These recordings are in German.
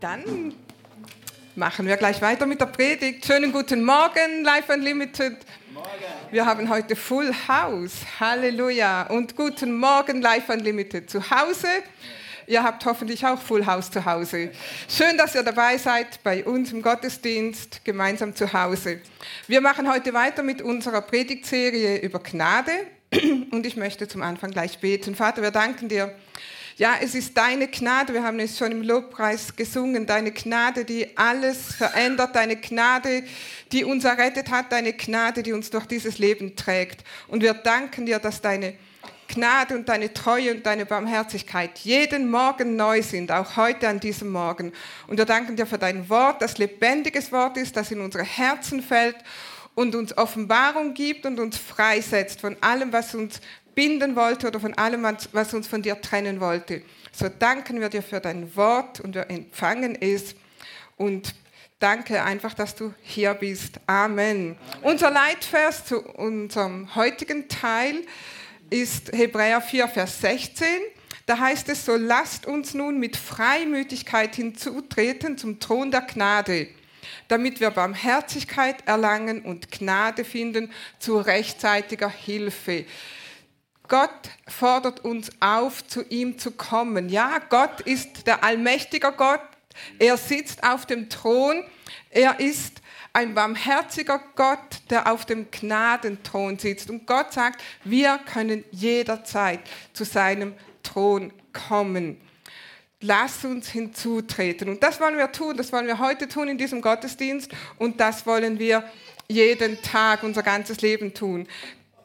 Dann machen wir gleich weiter mit der Predigt. Schönen guten Morgen, Life Unlimited. Wir haben heute Full House. Halleluja. Und guten Morgen, Life Unlimited. Zu Hause. Ihr habt hoffentlich auch Full House zu Hause. Schön, dass ihr dabei seid bei uns im Gottesdienst, gemeinsam zu Hause. Wir machen heute weiter mit unserer Predigtserie über Gnade. Und ich möchte zum Anfang gleich beten. Vater, wir danken dir ja, es ist deine Gnade, wir haben es schon im Lobpreis gesungen, deine Gnade, die alles verändert, deine Gnade, die uns errettet hat, deine Gnade, die uns durch dieses Leben trägt. Und wir danken dir, dass deine Gnade und deine Treue und deine Barmherzigkeit jeden Morgen neu sind, auch heute an diesem Morgen. Und wir danken dir für dein Wort, das lebendiges Wort ist, das in unsere Herzen fällt und uns Offenbarung gibt und uns freisetzt von allem, was uns binden wollte oder von allem, was uns von dir trennen wollte. So danken wir dir für dein Wort und wir empfangen es und danke einfach, dass du hier bist. Amen. Amen. Unser Leitvers zu unserem heutigen Teil ist Hebräer 4, Vers 16. Da heißt es so, lasst uns nun mit Freimütigkeit hinzutreten zum Thron der Gnade, damit wir Barmherzigkeit erlangen und Gnade finden zu rechtzeitiger Hilfe. Gott fordert uns auf, zu ihm zu kommen. Ja, Gott ist der allmächtige Gott. Er sitzt auf dem Thron. Er ist ein barmherziger Gott, der auf dem Gnadenthron sitzt. Und Gott sagt, wir können jederzeit zu seinem Thron kommen. Lass uns hinzutreten. Und das wollen wir tun. Das wollen wir heute tun in diesem Gottesdienst. Und das wollen wir jeden Tag, unser ganzes Leben tun.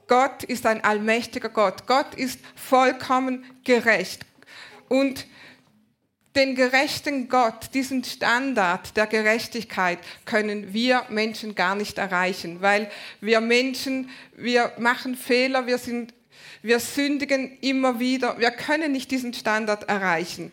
Gott ist ein allmächtiger Gott. Gott ist vollkommen gerecht. Und den gerechten Gott, diesen Standard der Gerechtigkeit können wir Menschen gar nicht erreichen, weil wir Menschen, wir machen Fehler, wir sind wir sündigen immer wieder. Wir können nicht diesen Standard erreichen,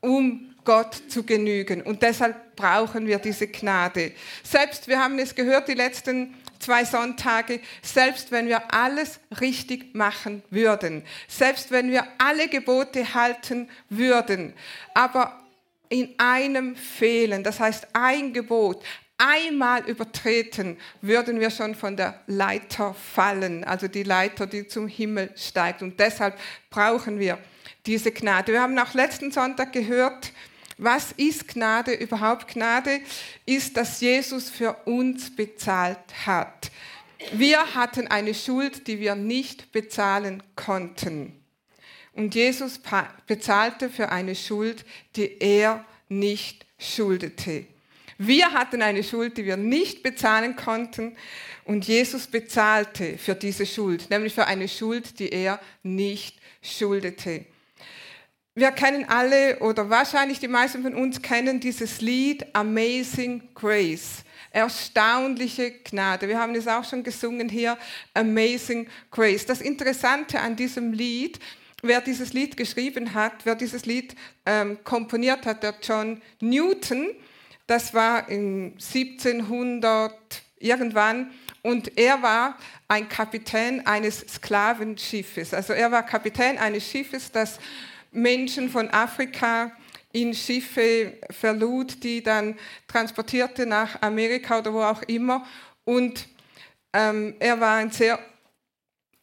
um Gott zu genügen. Und deshalb brauchen wir diese Gnade. Selbst, wir haben es gehört, die letzten zwei Sonntage, selbst wenn wir alles richtig machen würden, selbst wenn wir alle Gebote halten würden, aber in einem fehlen, das heißt ein Gebot, einmal übertreten, würden wir schon von der Leiter fallen, also die Leiter, die zum Himmel steigt. Und deshalb brauchen wir diese Gnade. Wir haben auch letzten Sonntag gehört, was ist Gnade überhaupt? Gnade ist, dass Jesus für uns bezahlt hat. Wir hatten eine Schuld, die wir nicht bezahlen konnten. Und Jesus bezahlte für eine Schuld, die er nicht schuldete. Wir hatten eine Schuld, die wir nicht bezahlen konnten. Und Jesus bezahlte für diese Schuld, nämlich für eine Schuld, die er nicht schuldete. Wir kennen alle oder wahrscheinlich die meisten von uns kennen dieses Lied Amazing Grace. Erstaunliche Gnade. Wir haben es auch schon gesungen hier, Amazing Grace. Das Interessante an diesem Lied, wer dieses Lied geschrieben hat, wer dieses Lied ähm, komponiert hat, der John Newton, das war in 1700 irgendwann und er war ein Kapitän eines Sklavenschiffes. Also er war Kapitän eines Schiffes, das Menschen von Afrika in Schiffe verlud, die dann transportierte nach Amerika oder wo auch immer. Und ähm, er war ein sehr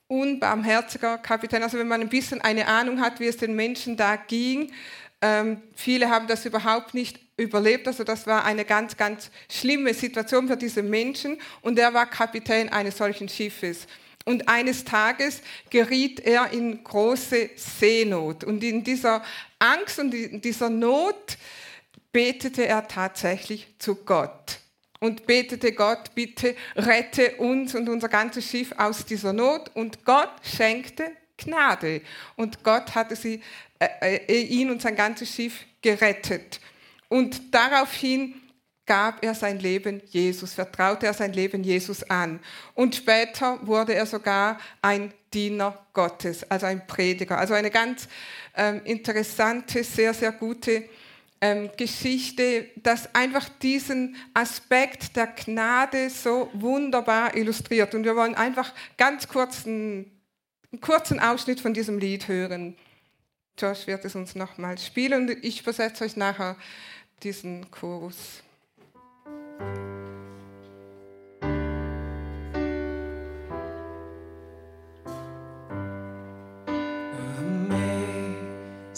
unbarmherziger Kapitän. Also wenn man ein bisschen eine Ahnung hat, wie es den Menschen da ging, ähm, viele haben das überhaupt nicht überlebt. Also das war eine ganz, ganz schlimme Situation für diese Menschen. Und er war Kapitän eines solchen Schiffes. Und eines Tages geriet er in große Seenot. Und in dieser Angst und in dieser Not betete er tatsächlich zu Gott und betete Gott, bitte rette uns und unser ganzes Schiff aus dieser Not. Und Gott schenkte Gnade. Und Gott hatte sie, äh, äh ihn und sein ganzes Schiff gerettet. Und daraufhin gab er sein Leben Jesus, vertraute er sein Leben Jesus an. Und später wurde er sogar ein Diener Gottes, also ein Prediger. Also eine ganz ähm, interessante, sehr, sehr gute ähm, Geschichte, das einfach diesen Aspekt der Gnade so wunderbar illustriert. Und wir wollen einfach ganz kurz einen, kurzen Ausschnitt von diesem Lied hören. Josh wird es uns nochmal spielen und ich versetze euch nachher diesen Chorus.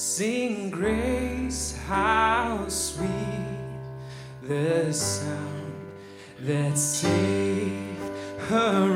Amazing grace, how sweet the sound that saved a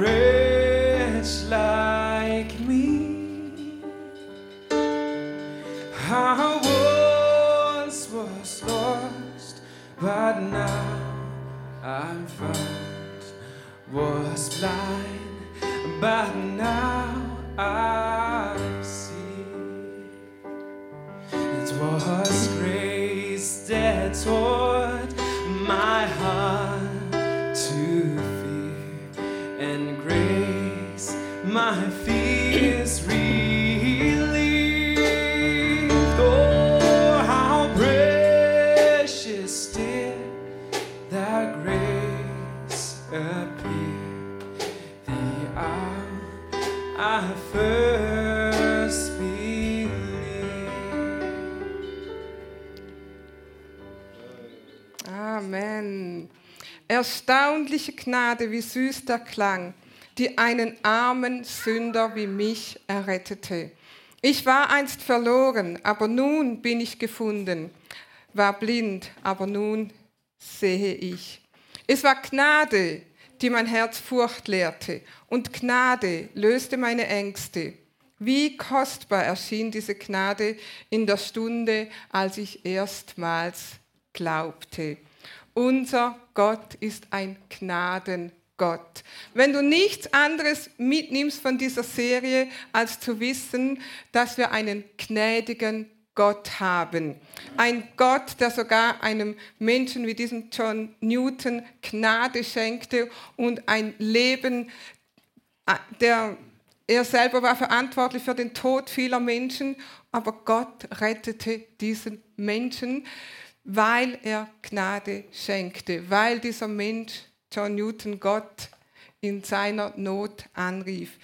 Amen. Erstaunliche Gnade, wie süß der Klang, die einen armen Sünder wie mich errettete. Ich war einst verloren, aber nun bin ich gefunden, war blind, aber nun sehe ich. Es war Gnade, die mein Herz Furcht lehrte, und Gnade löste meine Ängste. Wie kostbar erschien diese Gnade in der Stunde, als ich erstmals glaubte. Unser Gott ist ein Gnadengott. Wenn du nichts anderes mitnimmst von dieser Serie, als zu wissen, dass wir einen gnädigen Gott haben. Ein Gott, der sogar einem Menschen wie diesem John Newton Gnade schenkte und ein Leben, äh, der er selber war verantwortlich für den Tod vieler Menschen, aber Gott rettete diesen Menschen, weil er Gnade schenkte, weil dieser Mensch, John Newton, Gott in seiner Not anrief.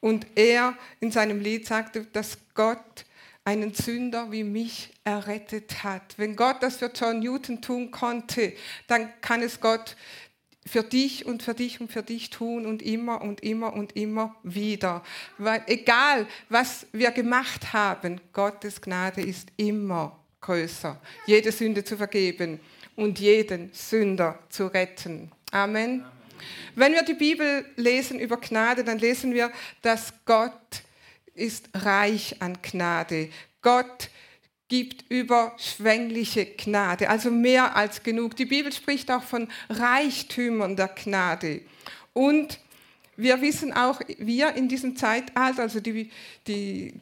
Und er in seinem Lied sagte, dass Gott einen Sünder wie mich errettet hat. Wenn Gott das für John Newton tun konnte, dann kann es Gott für dich und für dich und für dich tun und immer und immer und immer wieder. Weil egal, was wir gemacht haben, Gottes Gnade ist immer größer, jede Sünde zu vergeben und jeden Sünder zu retten. Amen. Wenn wir die Bibel lesen über Gnade, dann lesen wir, dass Gott ist reich an Gnade. Gott gibt überschwängliche Gnade, also mehr als genug. Die Bibel spricht auch von Reichtümern der Gnade. Und wir wissen auch, wir in diesem Zeitalter, also die, die,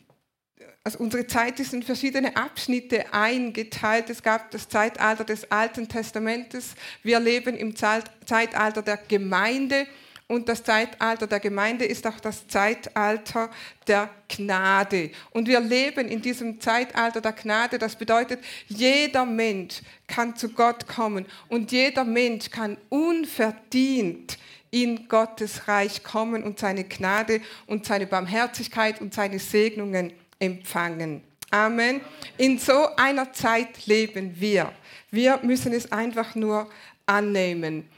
also unsere Zeit ist in verschiedene Abschnitte eingeteilt. Es gab das Zeitalter des Alten Testamentes. Wir leben im Zeitalter der Gemeinde. Und das Zeitalter der Gemeinde ist auch das Zeitalter der Gnade. Und wir leben in diesem Zeitalter der Gnade. Das bedeutet, jeder Mensch kann zu Gott kommen und jeder Mensch kann unverdient in Gottes Reich kommen und seine Gnade und seine Barmherzigkeit und seine Segnungen empfangen. Amen. In so einer Zeit leben wir. Wir müssen es einfach nur annehmen.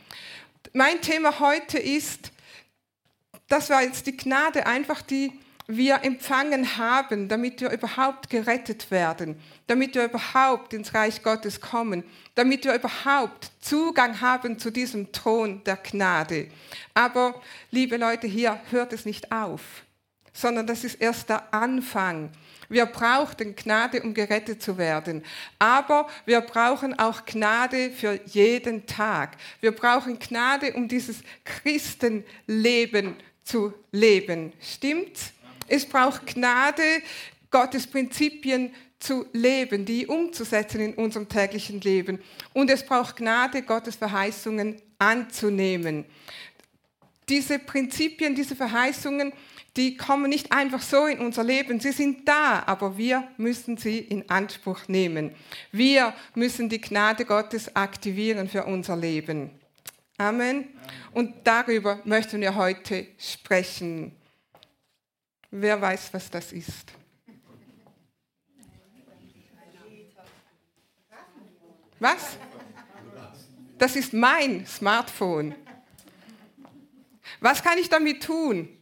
Mein Thema heute ist, das war jetzt die Gnade einfach, die wir empfangen haben, damit wir überhaupt gerettet werden, damit wir überhaupt ins Reich Gottes kommen, damit wir überhaupt Zugang haben zu diesem Thron der Gnade. Aber, liebe Leute, hier hört es nicht auf, sondern das ist erst der Anfang. Wir brauchen Gnade, um gerettet zu werden. Aber wir brauchen auch Gnade für jeden Tag. Wir brauchen Gnade, um dieses Christenleben zu leben. Stimmt's? Es braucht Gnade, Gottes Prinzipien zu leben, die umzusetzen in unserem täglichen Leben. Und es braucht Gnade, Gottes Verheißungen anzunehmen. Diese Prinzipien, diese Verheißungen, die kommen nicht einfach so in unser Leben. Sie sind da, aber wir müssen sie in Anspruch nehmen. Wir müssen die Gnade Gottes aktivieren für unser Leben. Amen. Und darüber möchten wir heute sprechen. Wer weiß, was das ist? Was? Das ist mein Smartphone. Was kann ich damit tun?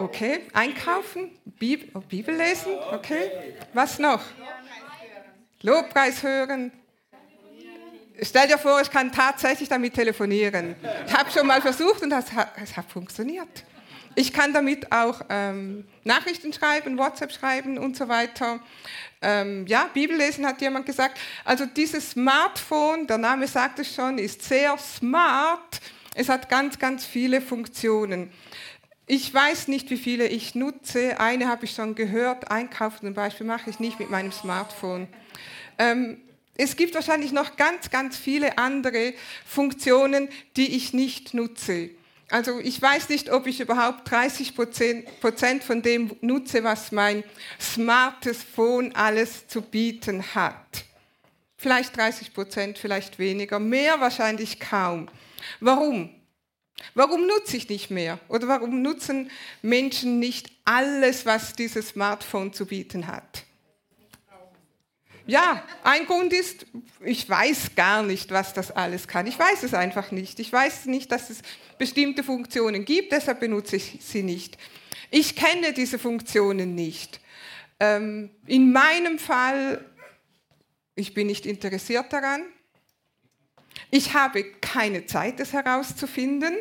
Okay, einkaufen, Bibel, oh, Bibel lesen, okay. Was noch? Lobpreis hören. Stell dir vor, ich kann tatsächlich damit telefonieren. Ich habe schon mal versucht und es hat, es hat funktioniert. Ich kann damit auch ähm, Nachrichten schreiben, WhatsApp schreiben und so weiter. Ähm, ja, Bibel lesen hat jemand gesagt. Also dieses Smartphone, der Name sagt es schon, ist sehr smart. Es hat ganz, ganz viele Funktionen. Ich weiß nicht, wie viele ich nutze. Eine habe ich schon gehört. Einkaufen zum Beispiel mache ich nicht mit meinem Smartphone. Ähm, es gibt wahrscheinlich noch ganz, ganz viele andere Funktionen, die ich nicht nutze. Also ich weiß nicht, ob ich überhaupt 30 Prozent von dem nutze, was mein smartes Phone alles zu bieten hat. Vielleicht 30 Prozent, vielleicht weniger, mehr wahrscheinlich kaum. Warum? Warum nutze ich nicht mehr? Oder warum nutzen Menschen nicht alles, was dieses Smartphone zu bieten hat? Ja, ein Grund ist, ich weiß gar nicht, was das alles kann. Ich weiß es einfach nicht. Ich weiß nicht, dass es bestimmte Funktionen gibt, deshalb benutze ich sie nicht. Ich kenne diese Funktionen nicht. Ähm, in meinem Fall, ich bin nicht interessiert daran. Ich habe keine Zeit, es herauszufinden,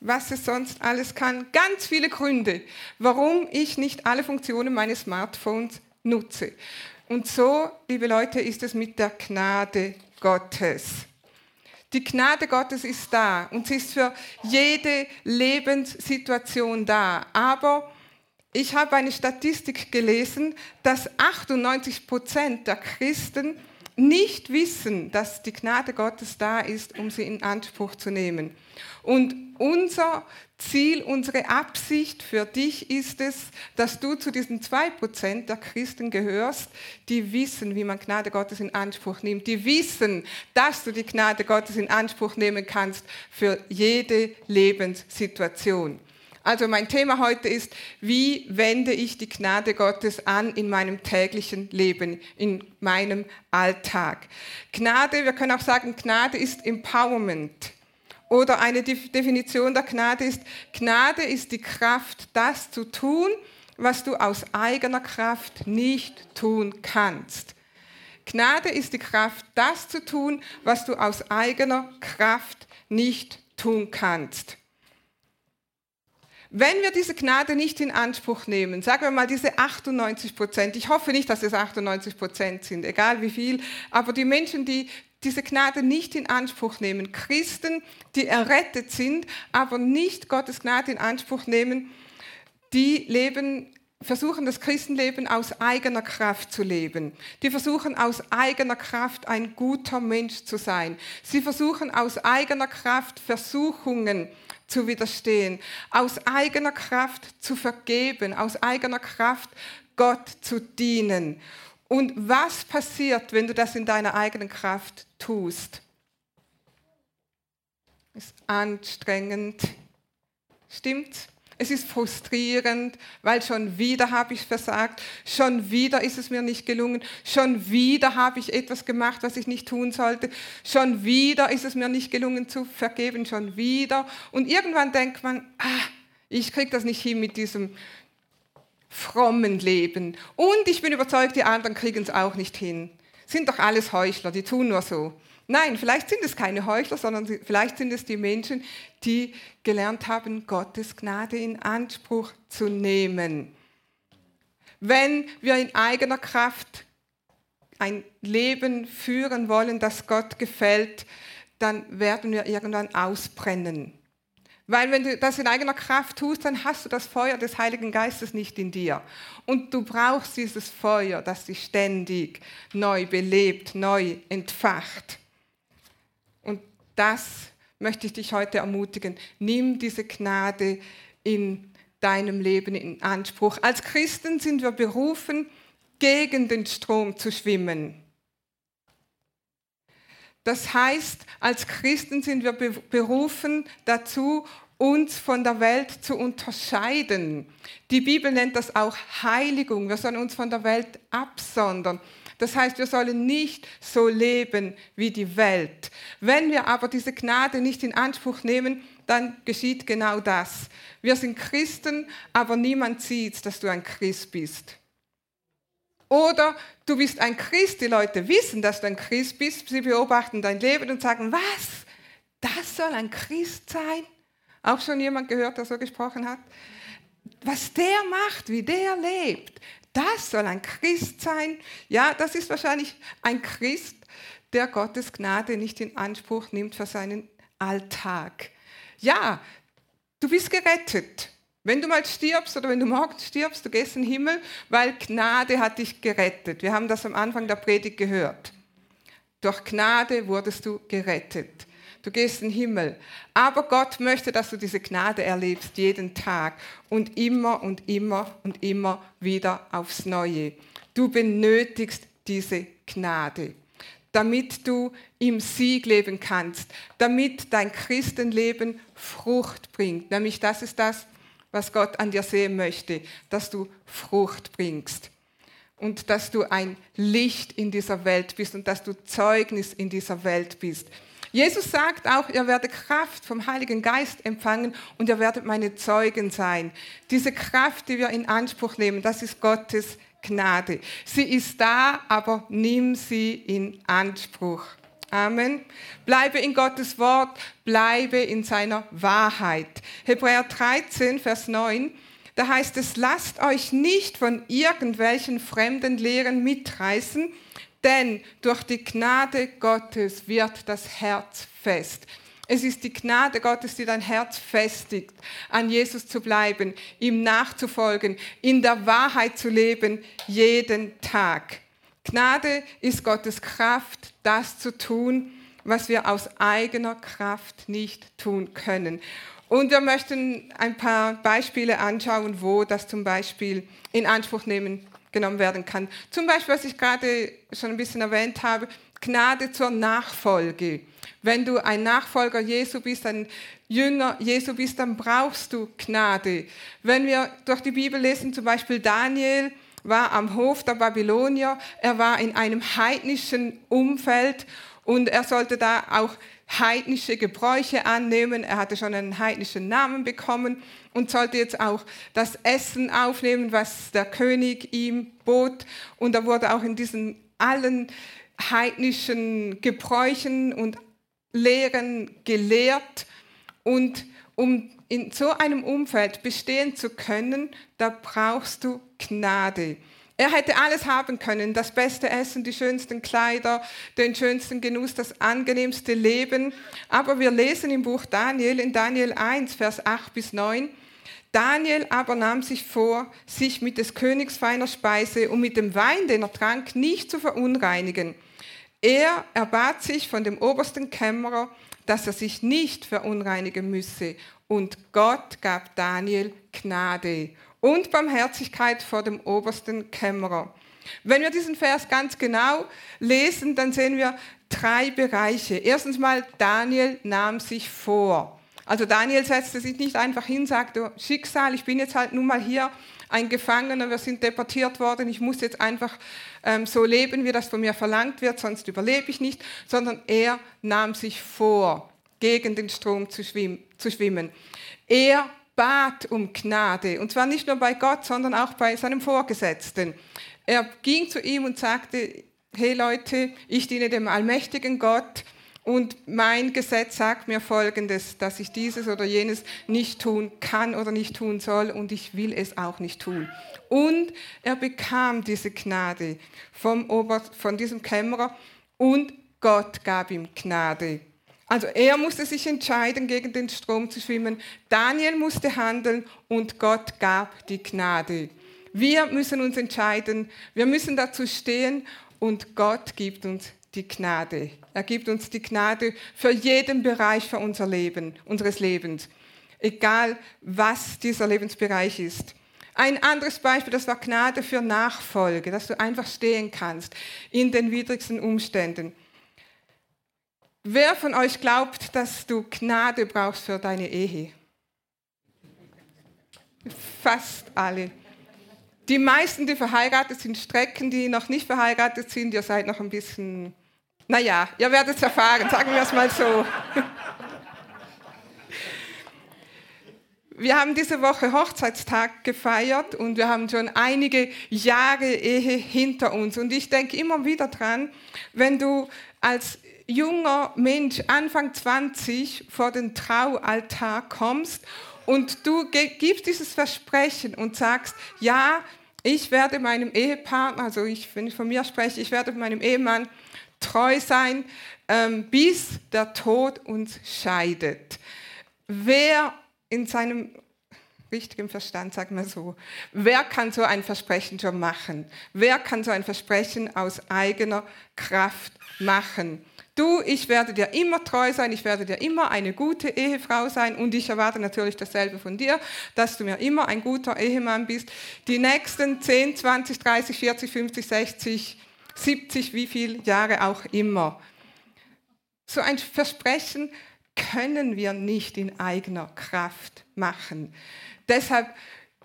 was es sonst alles kann. Ganz viele Gründe, warum ich nicht alle Funktionen meines Smartphones nutze. Und so, liebe Leute, ist es mit der Gnade Gottes. Die Gnade Gottes ist da und sie ist für jede Lebenssituation da. Aber ich habe eine Statistik gelesen, dass 98 Prozent der Christen nicht wissen, dass die Gnade Gottes da ist, um sie in Anspruch zu nehmen. Und unser Ziel, unsere Absicht für dich ist es, dass du zu diesen zwei Prozent der Christen gehörst, die wissen, wie man Gnade Gottes in Anspruch nimmt, die wissen, dass du die Gnade Gottes in Anspruch nehmen kannst für jede Lebenssituation. Also mein Thema heute ist, wie wende ich die Gnade Gottes an in meinem täglichen Leben, in meinem Alltag. Gnade, wir können auch sagen, Gnade ist Empowerment. Oder eine Definition der Gnade ist, Gnade ist die Kraft, das zu tun, was du aus eigener Kraft nicht tun kannst. Gnade ist die Kraft, das zu tun, was du aus eigener Kraft nicht tun kannst. Wenn wir diese Gnade nicht in Anspruch nehmen, sagen wir mal diese 98 Prozent, ich hoffe nicht, dass es 98 Prozent sind, egal wie viel, aber die Menschen, die diese Gnade nicht in Anspruch nehmen. Christen, die errettet sind, aber nicht Gottes Gnade in Anspruch nehmen, die leben, versuchen das Christenleben aus eigener Kraft zu leben. Die versuchen aus eigener Kraft ein guter Mensch zu sein. Sie versuchen aus eigener Kraft Versuchungen zu widerstehen, aus eigener Kraft zu vergeben, aus eigener Kraft Gott zu dienen. Und was passiert, wenn du das in deiner eigenen Kraft tust? Ist anstrengend. Stimmt? Es ist frustrierend, weil schon wieder habe ich versagt, schon wieder ist es mir nicht gelungen, schon wieder habe ich etwas gemacht, was ich nicht tun sollte, schon wieder ist es mir nicht gelungen zu vergeben, schon wieder. Und irgendwann denkt man, ah, ich kriege das nicht hin mit diesem frommen Leben. Und ich bin überzeugt, die anderen kriegen es auch nicht hin. Sind doch alles Heuchler, die tun nur so. Nein, vielleicht sind es keine Heuchler, sondern vielleicht sind es die Menschen, die gelernt haben, Gottes Gnade in Anspruch zu nehmen. Wenn wir in eigener Kraft ein Leben führen wollen, das Gott gefällt, dann werden wir irgendwann ausbrennen. Weil wenn du das in eigener Kraft tust, dann hast du das Feuer des Heiligen Geistes nicht in dir. Und du brauchst dieses Feuer, das dich ständig neu belebt, neu entfacht. Das möchte ich dich heute ermutigen. Nimm diese Gnade in deinem Leben in Anspruch. Als Christen sind wir berufen, gegen den Strom zu schwimmen. Das heißt, als Christen sind wir berufen dazu, uns von der Welt zu unterscheiden. Die Bibel nennt das auch Heiligung. Wir sollen uns von der Welt absondern. Das heißt, wir sollen nicht so leben wie die Welt. Wenn wir aber diese Gnade nicht in Anspruch nehmen, dann geschieht genau das. Wir sind Christen, aber niemand sieht, dass du ein Christ bist. Oder du bist ein Christ, die Leute wissen, dass du ein Christ bist, sie beobachten dein Leben und sagen, was? Das soll ein Christ sein? Auch schon jemand gehört, der so gesprochen hat? Was der macht, wie der lebt, das soll ein Christ sein? Ja, das ist wahrscheinlich ein Christ, der Gottes Gnade nicht in Anspruch nimmt für seinen Alltag. Ja, du bist gerettet. Wenn du mal stirbst oder wenn du morgen stirbst, du gehst in den Himmel, weil Gnade hat dich gerettet. Wir haben das am Anfang der Predigt gehört. Durch Gnade wurdest du gerettet. Du gehst in den Himmel. Aber Gott möchte, dass du diese Gnade erlebst, jeden Tag und immer und immer und immer wieder aufs Neue. Du benötigst diese Gnade damit du im Sieg leben kannst, damit dein Christenleben Frucht bringt. Nämlich das ist das, was Gott an dir sehen möchte, dass du Frucht bringst und dass du ein Licht in dieser Welt bist und dass du Zeugnis in dieser Welt bist. Jesus sagt auch, ihr werdet Kraft vom Heiligen Geist empfangen und ihr werdet meine Zeugen sein. Diese Kraft, die wir in Anspruch nehmen, das ist Gottes Gnade. Sie ist da, aber nimm sie in Anspruch. Amen. Bleibe in Gottes Wort, bleibe in seiner Wahrheit. Hebräer 13, Vers 9, da heißt es, lasst euch nicht von irgendwelchen fremden Lehren mitreißen, denn durch die Gnade Gottes wird das Herz fest. Es ist die Gnade Gottes, die dein Herz festigt, an Jesus zu bleiben, ihm nachzufolgen, in der Wahrheit zu leben, jeden Tag. Gnade ist Gottes Kraft, das zu tun, was wir aus eigener Kraft nicht tun können. Und wir möchten ein paar Beispiele anschauen, wo das zum Beispiel in Anspruch nehmen, genommen werden kann. Zum Beispiel, was ich gerade schon ein bisschen erwähnt habe, Gnade zur Nachfolge. Wenn du ein Nachfolger Jesu bist, ein Jünger Jesu bist, dann brauchst du Gnade. Wenn wir durch die Bibel lesen, zum Beispiel Daniel war am Hof der Babylonier, er war in einem heidnischen Umfeld und er sollte da auch heidnische Gebräuche annehmen. Er hatte schon einen heidnischen Namen bekommen und sollte jetzt auch das Essen aufnehmen, was der König ihm bot. Und er wurde auch in diesen allen heidnischen Gebräuchen und Lehren gelehrt. Und um in so einem Umfeld bestehen zu können, da brauchst du Gnade. Er hätte alles haben können, das beste Essen, die schönsten Kleider, den schönsten Genuss, das angenehmste Leben. Aber wir lesen im Buch Daniel, in Daniel 1, Vers 8 bis 9, Daniel aber nahm sich vor, sich mit des Königs feiner Speise und mit dem Wein, den er trank, nicht zu verunreinigen. Er erbat sich von dem obersten Kämmerer, dass er sich nicht verunreinigen müsse. Und Gott gab Daniel Gnade und Barmherzigkeit vor dem obersten Kämmerer. Wenn wir diesen Vers ganz genau lesen, dann sehen wir drei Bereiche. Erstens mal, Daniel nahm sich vor. Also Daniel setzte sich nicht einfach hin, sagte, Schicksal, ich bin jetzt halt nun mal hier ein Gefangener, wir sind deportiert worden, ich muss jetzt einfach ähm, so leben, wie das von mir verlangt wird, sonst überlebe ich nicht, sondern er nahm sich vor, gegen den Strom zu, schwimmen. Er bat um Gnade. Und zwar nicht nur bei Gott, sondern auch bei seinem Vorgesetzten. Er ging zu ihm und sagte, hey Leute, ich diene dem allmächtigen Gott und mein Gesetz sagt mir Folgendes, dass ich dieses oder jenes nicht tun kann oder nicht tun soll und ich will es auch nicht tun. Und er bekam diese Gnade vom Ober, von diesem Kämmerer und Gott gab ihm Gnade. Also er musste sich entscheiden, gegen den Strom zu schwimmen. Daniel musste handeln und Gott gab die Gnade. Wir müssen uns entscheiden, wir müssen dazu stehen und Gott gibt uns die Gnade. Er gibt uns die Gnade für jeden Bereich für unser Leben, unseres Lebens, egal was dieser Lebensbereich ist. Ein anderes Beispiel, das war Gnade für Nachfolge, dass du einfach stehen kannst in den widrigsten Umständen. Wer von euch glaubt, dass du Gnade brauchst für deine Ehe? Fast alle. Die meisten, die verheiratet sind, strecken, die noch nicht verheiratet sind, ihr seid noch ein bisschen, naja, ihr werdet es erfahren, sagen wir es mal so. Wir haben diese Woche Hochzeitstag gefeiert und wir haben schon einige Jahre Ehe hinter uns. Und ich denke immer wieder dran, wenn du als junger Mensch, Anfang 20, vor den Traualtar kommst und du gibst dieses Versprechen und sagst, ja, ich werde meinem Ehepartner, also ich, wenn ich von mir spreche, ich werde meinem Ehemann treu sein, ähm, bis der Tod uns scheidet. Wer in seinem richtigen Verstand, sagen wir so, wer kann so ein Versprechen schon machen? Wer kann so ein Versprechen aus eigener Kraft machen? Du, ich werde dir immer treu sein, ich werde dir immer eine gute Ehefrau sein und ich erwarte natürlich dasselbe von dir, dass du mir immer ein guter Ehemann bist. Die nächsten 10, 20, 30, 40, 50, 60, 70, wie viele Jahre auch immer. So ein Versprechen können wir nicht in eigener Kraft machen. Deshalb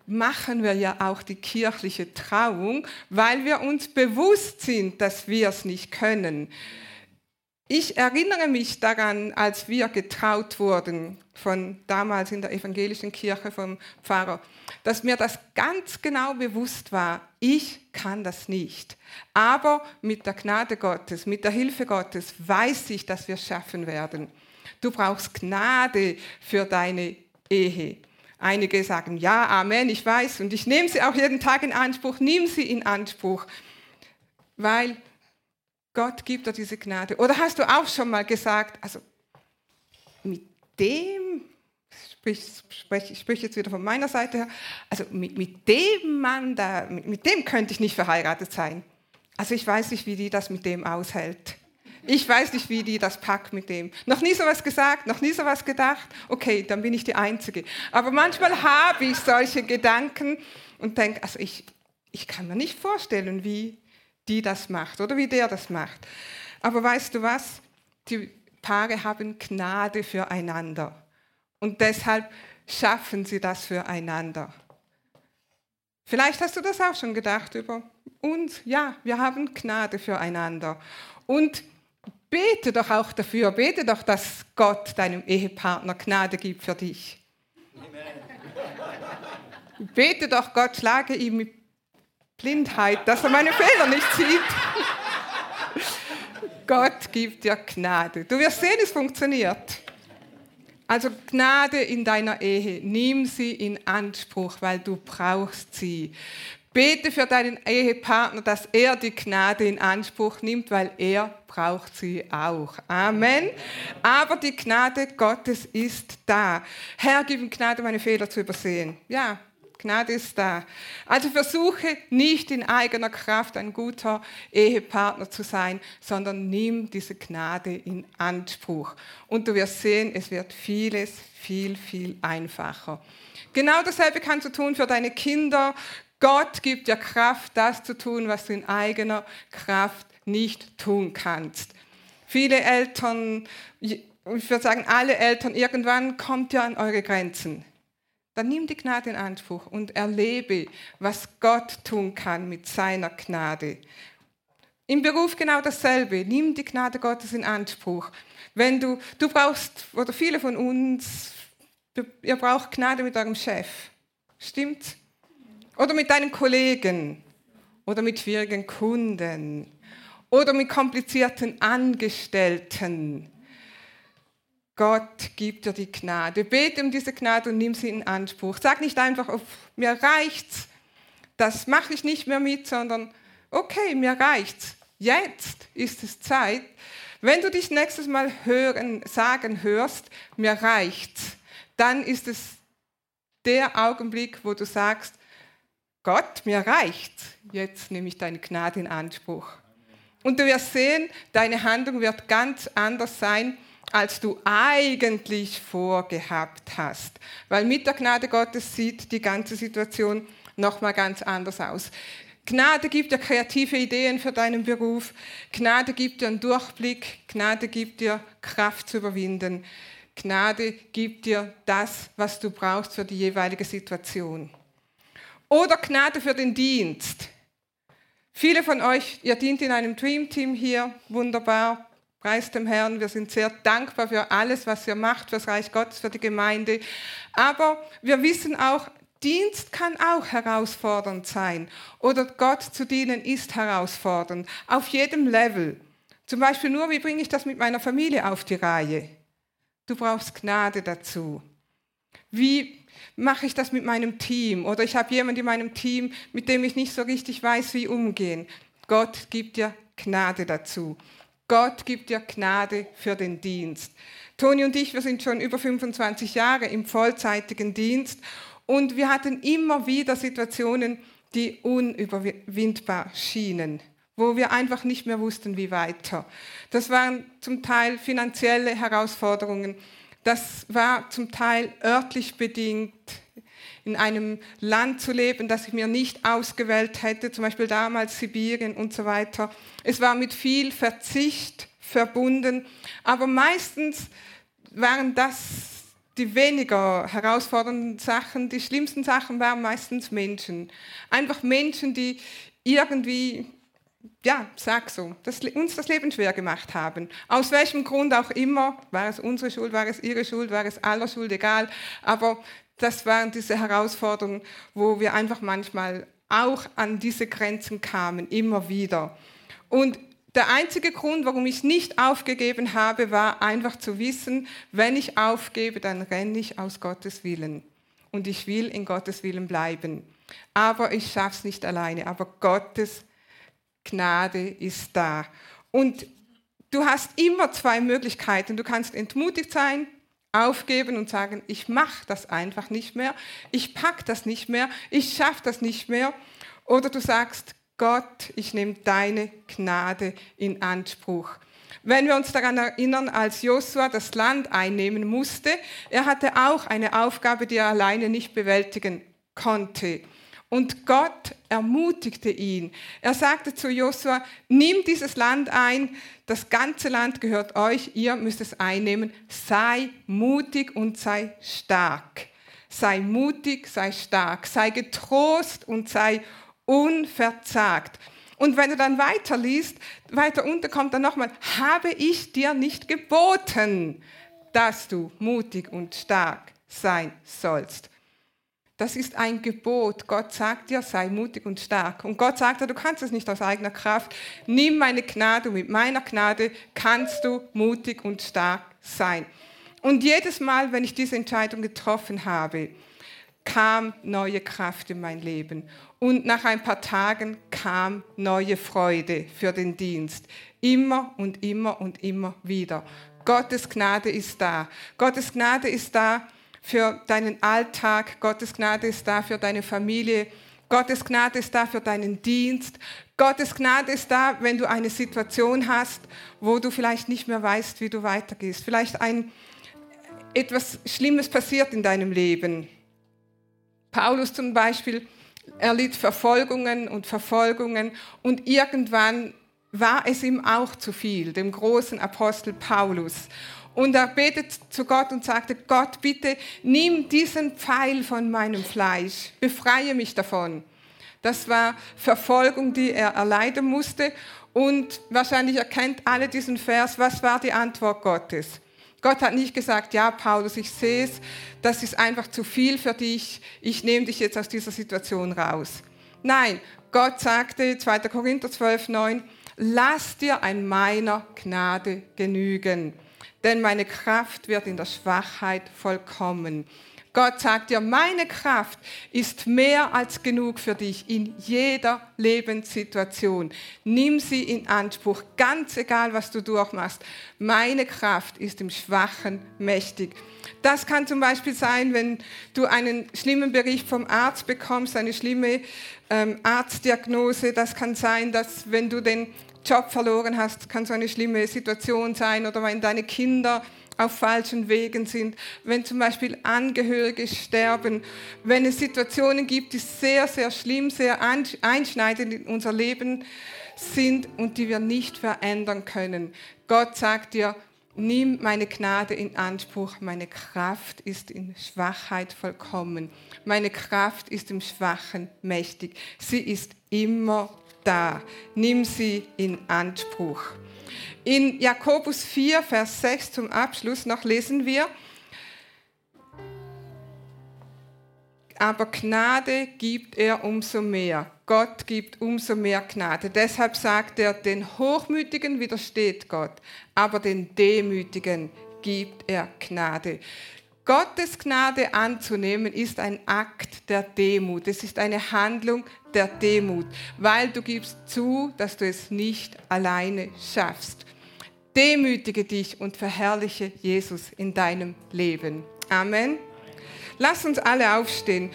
machen wir ja auch die kirchliche Trauung, weil wir uns bewusst sind, dass wir es nicht können. Ich erinnere mich daran, als wir getraut wurden, von damals in der evangelischen Kirche vom Pfarrer, dass mir das ganz genau bewusst war, ich kann das nicht. Aber mit der Gnade Gottes, mit der Hilfe Gottes weiß ich, dass wir es schaffen werden. Du brauchst Gnade für deine Ehe. Einige sagen, ja, Amen, ich weiß und ich nehme sie auch jeden Tag in Anspruch, nimm sie in Anspruch, weil Gott gibt dir diese Gnade. Oder hast du auch schon mal gesagt, also mit dem, ich spreche jetzt wieder von meiner Seite her, also mit, mit dem Mann da, mit, mit dem könnte ich nicht verheiratet sein. Also ich weiß nicht, wie die das mit dem aushält. Ich weiß nicht, wie die das packt mit dem. Noch nie sowas gesagt, noch nie sowas gedacht. Okay, dann bin ich die Einzige. Aber manchmal habe ich solche Gedanken und denke, also ich, ich kann mir nicht vorstellen, wie die das macht oder wie der das macht. Aber weißt du was? Die Paare haben Gnade füreinander. Und deshalb schaffen sie das füreinander. Vielleicht hast du das auch schon gedacht über uns. Ja, wir haben Gnade füreinander. Und bete doch auch dafür, bete doch, dass Gott deinem Ehepartner Gnade gibt für dich. Amen. Bete doch, Gott schlage ihm mit Blindheit, dass er meine Fehler nicht sieht. Gott gibt dir Gnade. Du wirst sehen, es funktioniert. Also Gnade in deiner Ehe, nimm sie in Anspruch, weil du brauchst sie. Bete für deinen Ehepartner, dass er die Gnade in Anspruch nimmt, weil er braucht sie auch. Amen. Aber die Gnade Gottes ist da. Herr, gib ihm Gnade, meine Fehler zu übersehen. Ja, Gnade ist da. Also versuche nicht in eigener Kraft ein guter Ehepartner zu sein, sondern nimm diese Gnade in Anspruch. Und du wirst sehen, es wird vieles viel, viel einfacher. Genau dasselbe kannst du tun für deine Kinder. Gott gibt dir Kraft, das zu tun, was du in eigener Kraft nicht tun kannst. Viele Eltern, ich würde sagen, alle Eltern, irgendwann kommt ihr an eure Grenzen. Dann nimm die Gnade in Anspruch und erlebe, was Gott tun kann mit seiner Gnade. Im Beruf genau dasselbe. Nimm die Gnade Gottes in Anspruch. Wenn du, du brauchst, oder viele von uns, ihr braucht Gnade mit eurem Chef. Stimmt? Oder mit deinen Kollegen. Oder mit schwierigen Kunden. Oder mit komplizierten Angestellten. Gott gibt dir die Gnade. Bete um diese Gnade und nimm sie in Anspruch. Sag nicht einfach, oh, mir reicht's, das mache ich nicht mehr mit, sondern okay, mir reicht's. Jetzt ist es Zeit. Wenn du dich nächstes Mal hören, sagen hörst, mir reicht's, dann ist es der Augenblick, wo du sagst, Gott, mir reicht's. Jetzt nehme ich deine Gnade in Anspruch. Und du wirst sehen, deine Handlung wird ganz anders sein, als du eigentlich vorgehabt hast. Weil mit der Gnade Gottes sieht die ganze Situation nochmal ganz anders aus. Gnade gibt dir kreative Ideen für deinen Beruf. Gnade gibt dir einen Durchblick. Gnade gibt dir Kraft zu überwinden. Gnade gibt dir das, was du brauchst für die jeweilige Situation. Oder Gnade für den Dienst. Viele von euch, ihr dient in einem Dream Team hier, wunderbar, preis dem Herrn. Wir sind sehr dankbar für alles, was ihr macht, für das Reich Gottes, für die Gemeinde. Aber wir wissen auch, Dienst kann auch herausfordernd sein. Oder Gott zu dienen ist herausfordernd. Auf jedem Level. Zum Beispiel nur, wie bringe ich das mit meiner Familie auf die Reihe? Du brauchst Gnade dazu. Wie mache ich das mit meinem Team? Oder ich habe jemanden in meinem Team, mit dem ich nicht so richtig weiß, wie umgehen. Gott gibt dir Gnade dazu. Gott gibt dir Gnade für den Dienst. Toni und ich, wir sind schon über 25 Jahre im vollzeitigen Dienst und wir hatten immer wieder Situationen, die unüberwindbar schienen, wo wir einfach nicht mehr wussten, wie weiter. Das waren zum Teil finanzielle Herausforderungen, das war zum Teil örtlich bedingt, in einem Land zu leben, das ich mir nicht ausgewählt hätte, zum Beispiel damals Sibirien und so weiter. Es war mit viel Verzicht verbunden, aber meistens waren das die weniger herausfordernden Sachen, die schlimmsten Sachen waren meistens Menschen. Einfach Menschen, die irgendwie, ja, sag so, das, uns das Leben schwer gemacht haben. Aus welchem Grund auch immer, war es unsere Schuld, war es ihre Schuld, war es aller Schuld, egal. Aber das waren diese Herausforderungen, wo wir einfach manchmal auch an diese Grenzen kamen, immer wieder. Und der einzige Grund, warum ich nicht aufgegeben habe, war einfach zu wissen, wenn ich aufgebe, dann renne ich aus Gottes Willen. Und ich will in Gottes Willen bleiben. Aber ich schaffe es nicht alleine. Aber Gottes Gnade ist da. Und du hast immer zwei Möglichkeiten. Du kannst entmutigt sein, aufgeben und sagen, ich mache das einfach nicht mehr. Ich packe das nicht mehr. Ich schaffe das nicht mehr. Oder du sagst, Gott, ich nehme deine Gnade in Anspruch. Wenn wir uns daran erinnern, als Josua das Land einnehmen musste, er hatte auch eine Aufgabe, die er alleine nicht bewältigen konnte. Und Gott ermutigte ihn. Er sagte zu Josua, nimm dieses Land ein, das ganze Land gehört euch, ihr müsst es einnehmen, sei mutig und sei stark. Sei mutig, sei stark, sei getrost und sei unverzagt. Und wenn du dann weiter liest, weiter unter kommt dann nochmal, habe ich dir nicht geboten, dass du mutig und stark sein sollst. Das ist ein Gebot. Gott sagt dir, sei mutig und stark. Und Gott sagt dir, du kannst es nicht aus eigener Kraft. Nimm meine Gnade und mit meiner Gnade kannst du mutig und stark sein. Und jedes Mal, wenn ich diese Entscheidung getroffen habe, kam neue Kraft in mein Leben. Und nach ein paar Tagen kam neue Freude für den Dienst. Immer und immer und immer wieder. Gottes Gnade ist da. Gottes Gnade ist da für deinen Alltag. Gottes Gnade ist da für deine Familie. Gottes Gnade ist da für deinen Dienst. Gottes Gnade ist da, wenn du eine Situation hast, wo du vielleicht nicht mehr weißt, wie du weitergehst. Vielleicht ein, etwas Schlimmes passiert in deinem Leben. Paulus zum Beispiel erlitt Verfolgungen und Verfolgungen und irgendwann war es ihm auch zu viel, dem großen Apostel Paulus. Und er betet zu Gott und sagte, Gott, bitte nimm diesen Pfeil von meinem Fleisch, befreie mich davon. Das war Verfolgung, die er erleiden musste. Und wahrscheinlich erkennt alle diesen Vers. Was war die Antwort Gottes? Gott hat nicht gesagt, ja, Paulus, ich sehe es, das ist einfach zu viel für dich, ich nehme dich jetzt aus dieser Situation raus. Nein, Gott sagte, 2. Korinther 12, 9, lass dir an meiner Gnade genügen, denn meine Kraft wird in der Schwachheit vollkommen. Gott sagt dir, meine Kraft ist mehr als genug für dich in jeder Lebenssituation. Nimm sie in Anspruch, ganz egal, was du durchmachst. Meine Kraft ist im Schwachen mächtig. Das kann zum Beispiel sein, wenn du einen schlimmen Bericht vom Arzt bekommst, eine schlimme ähm, Arztdiagnose. Das kann sein, dass wenn du den Job verloren hast, kann so eine schlimme Situation sein oder wenn deine Kinder auf falschen Wegen sind, wenn zum Beispiel Angehörige sterben, wenn es Situationen gibt, die sehr, sehr schlimm, sehr einschneidend in unser Leben sind und die wir nicht verändern können. Gott sagt dir, Nimm meine Gnade in Anspruch. Meine Kraft ist in Schwachheit vollkommen. Meine Kraft ist im Schwachen mächtig. Sie ist immer da. Nimm sie in Anspruch. In Jakobus 4, Vers 6 zum Abschluss noch lesen wir, aber Gnade gibt er umso mehr. Gott gibt umso mehr Gnade. Deshalb sagt er, den Hochmütigen widersteht Gott, aber den Demütigen gibt er Gnade. Gottes Gnade anzunehmen ist ein Akt der Demut. Es ist eine Handlung der Demut, weil du gibst zu, dass du es nicht alleine schaffst. Demütige dich und verherrliche Jesus in deinem Leben. Amen. Lass uns alle aufstehen.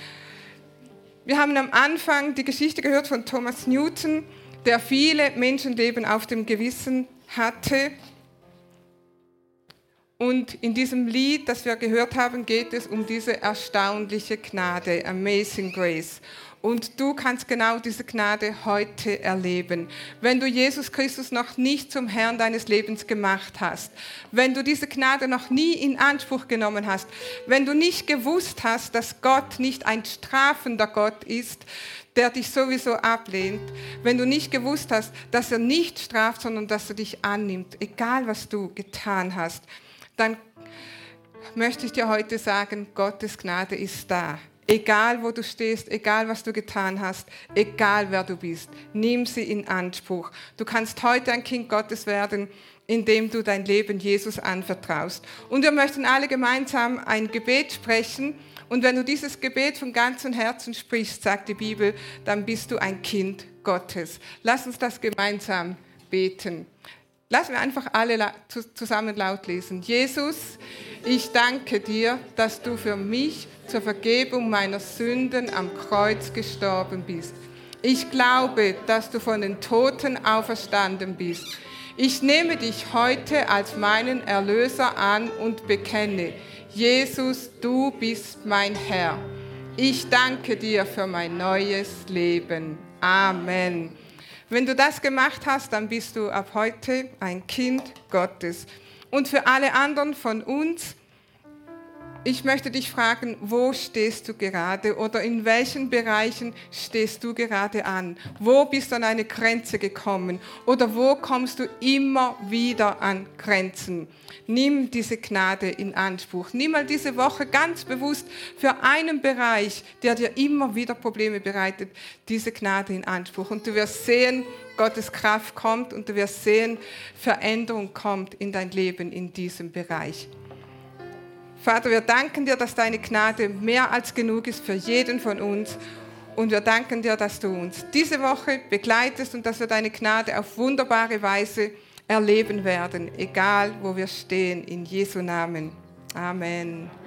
Wir haben am Anfang die Geschichte gehört von Thomas Newton, der viele Menschenleben auf dem Gewissen hatte. Und in diesem Lied, das wir gehört haben, geht es um diese erstaunliche Gnade, Amazing Grace. Und du kannst genau diese Gnade heute erleben. Wenn du Jesus Christus noch nicht zum Herrn deines Lebens gemacht hast, wenn du diese Gnade noch nie in Anspruch genommen hast, wenn du nicht gewusst hast, dass Gott nicht ein strafender Gott ist, der dich sowieso ablehnt, wenn du nicht gewusst hast, dass er nicht straft, sondern dass er dich annimmt, egal was du getan hast, dann möchte ich dir heute sagen, Gottes Gnade ist da. Egal wo du stehst, egal was du getan hast, egal wer du bist, nimm sie in Anspruch. Du kannst heute ein Kind Gottes werden, indem du dein Leben Jesus anvertraust. Und wir möchten alle gemeinsam ein Gebet sprechen. Und wenn du dieses Gebet von ganzem Herzen sprichst, sagt die Bibel, dann bist du ein Kind Gottes. Lass uns das gemeinsam beten. Lassen wir einfach alle zusammen laut lesen. Jesus, ich danke dir, dass du für mich zur Vergebung meiner Sünden am Kreuz gestorben bist. Ich glaube, dass du von den Toten auferstanden bist. Ich nehme dich heute als meinen Erlöser an und bekenne, Jesus, du bist mein Herr. Ich danke dir für mein neues Leben. Amen. Wenn du das gemacht hast, dann bist du ab heute ein Kind Gottes. Und für alle anderen von uns, ich möchte dich fragen, wo stehst du gerade oder in welchen Bereichen stehst du gerade an? Wo bist du an eine Grenze gekommen oder wo kommst du immer wieder an Grenzen? Nimm diese Gnade in Anspruch. Nimm mal diese Woche ganz bewusst für einen Bereich, der dir immer wieder Probleme bereitet, diese Gnade in Anspruch. Und du wirst sehen, Gottes Kraft kommt und du wirst sehen, Veränderung kommt in dein Leben in diesem Bereich. Vater, wir danken dir, dass deine Gnade mehr als genug ist für jeden von uns. Und wir danken dir, dass du uns diese Woche begleitest und dass wir deine Gnade auf wunderbare Weise erleben werden, egal wo wir stehen. In Jesu Namen. Amen.